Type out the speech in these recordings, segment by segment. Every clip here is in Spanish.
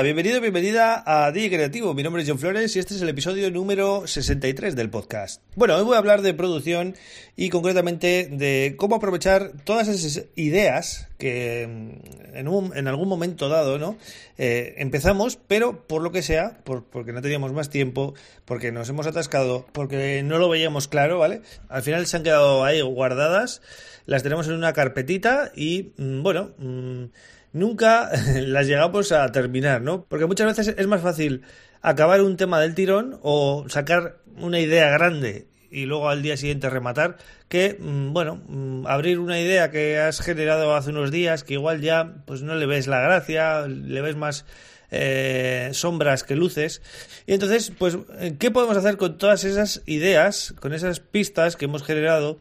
Bienvenido bienvenida a DJ Creativo. Mi nombre es John Flores y este es el episodio número 63 del podcast. Bueno, hoy voy a hablar de producción y concretamente de cómo aprovechar todas esas ideas que mm, en, en algún momento dado ¿no? Eh, empezamos, pero por lo que sea, porque no teníamos más tiempo, porque nos hemos atascado, porque no lo veíamos claro, ¿vale? Al final se han quedado ahí guardadas, las tenemos en una carpetita y, mm, bueno... Mm, nunca las llegamos a terminar, ¿no? Porque muchas veces es más fácil acabar un tema del tirón o sacar una idea grande y luego al día siguiente rematar que, mm, bueno, mm, abrir una idea que has generado hace unos días que igual ya pues no le ves la gracia, le ves más eh, sombras que luces. Y entonces, pues, ¿qué podemos hacer con todas esas ideas, con esas pistas que hemos generado?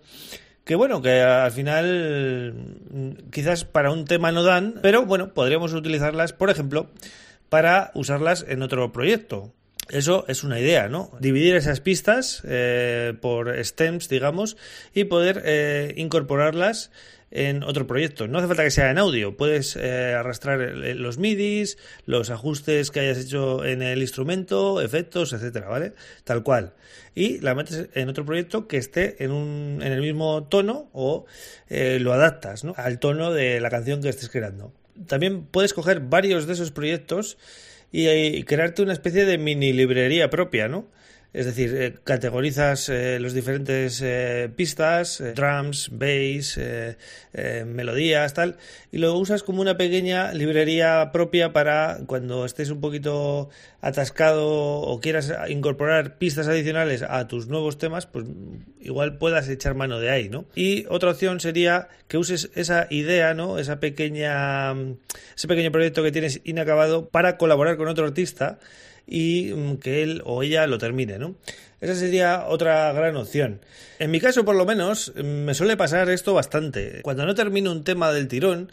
Que bueno, que al final quizás para un tema no dan, pero bueno, podríamos utilizarlas, por ejemplo, para usarlas en otro proyecto. Eso es una idea, ¿no? Dividir esas pistas eh, por stems, digamos, y poder eh, incorporarlas en otro proyecto. No hace falta que sea en audio, puedes eh, arrastrar los MIDIs, los ajustes que hayas hecho en el instrumento, efectos, etcétera, ¿vale? Tal cual. Y la metes en otro proyecto que esté en, un, en el mismo tono o eh, lo adaptas ¿no? al tono de la canción que estés creando. También puedes coger varios de esos proyectos y, y crearte una especie de mini librería propia, ¿no? Es decir, eh, categorizas eh, los diferentes eh, pistas, drums, bass, melodías, tal, y lo usas como una pequeña librería propia para cuando estés un poquito atascado o quieras incorporar pistas adicionales a tus nuevos temas, pues igual puedas echar mano de ahí, ¿no? Y otra opción sería que uses esa idea, ¿no? Esa pequeña, ese pequeño proyecto que tienes inacabado para colaborar con otro artista y mm, que él o ella lo termine, ¿no? Esa sería otra gran opción. En mi caso, por lo menos, mm, me suele pasar esto bastante. Cuando no termino un tema del tirón,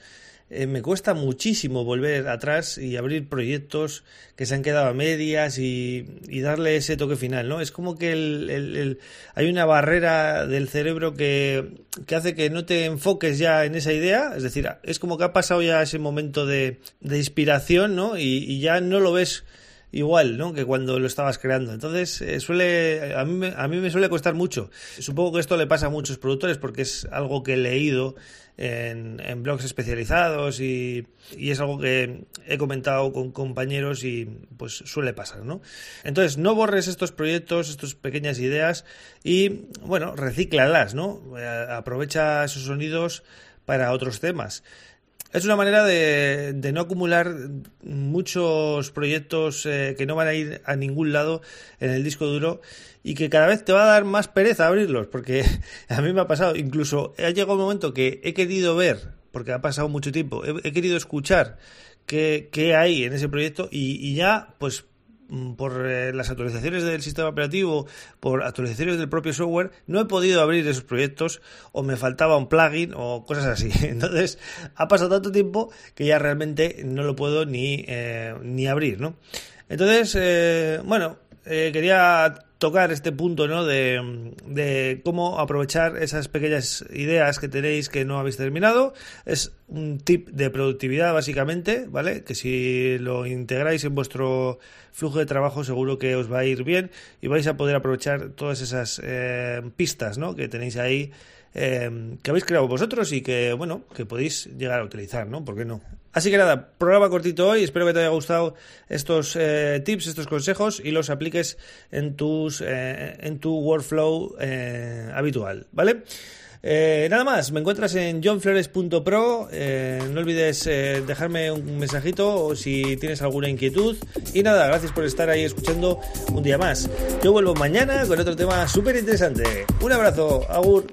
eh, me cuesta muchísimo volver atrás y abrir proyectos que se han quedado a medias y, darle ese toque final, ¿no? Es como que el, hay una barrera del cerebro que, hace que no te enfoques ya en esa idea, es decir, es como que ha pasado ya ese momento de, inspiración, ¿no? y ya no lo ves igual, ¿no? Que cuando lo estabas creando. Entonces, eh, suele, a mí, a mí me suele costar mucho. Supongo que esto le pasa a muchos productores porque es algo que he leído en, en blogs especializados y, y, es algo que he comentado con compañeros y pues suele pasar, ¿no? Entonces, no borres estos proyectos, estas pequeñas ideas y, bueno, recíclalas, ¿no? Eh, aprovecha esos sonidos para otros temas. Es una manera de, de no acumular muchos proyectos eh, que no van a ir a ningún lado en el disco duro y que cada vez te va a dar más pereza abrirlos, porque a mí me ha pasado, incluso ha llegado un momento que he querido ver, porque ha pasado mucho tiempo, he, querido escuchar qué, qué, hay en ese proyecto y, y ya, pues por eh, las actualizaciones del sistema operativo, por actualizaciones del propio software, no he podido abrir esos proyectos o me faltaba un plugin o cosas así. Entonces, ha pasado tanto tiempo que ya realmente no lo puedo ni, eh, ni abrir, ¿no? Entonces, eh, bueno, quería tocar este punto, ¿no? De, de, cómo aprovechar esas pequeñas ideas que tenéis que no habéis terminado. Es un tip de productividad, básicamente, ¿vale? Que si lo integráis en vuestro flujo de trabajo, seguro que os va a ir bien y vais a poder aprovechar todas esas eh, pistas, ¿no? Que tenéis ahí Em, que habéis creado vosotros y que, bueno, que podéis llegar a utilizar, ¿no? ¿Por qué no? Así que nada, programa cortito hoy, espero que te haya gustado estos eh, tips, estos consejos y los apliques en, tus, eh, en tu workflow eh, habitual, ¿vale? nada más, me encuentras en johnflores.pro. no olvides dejarme un mensajito o si tienes alguna inquietud. Y nada, gracias por estar ahí escuchando un día más. Yo vuelvo mañana con otro tema súper interesante. Un abrazo, Agur.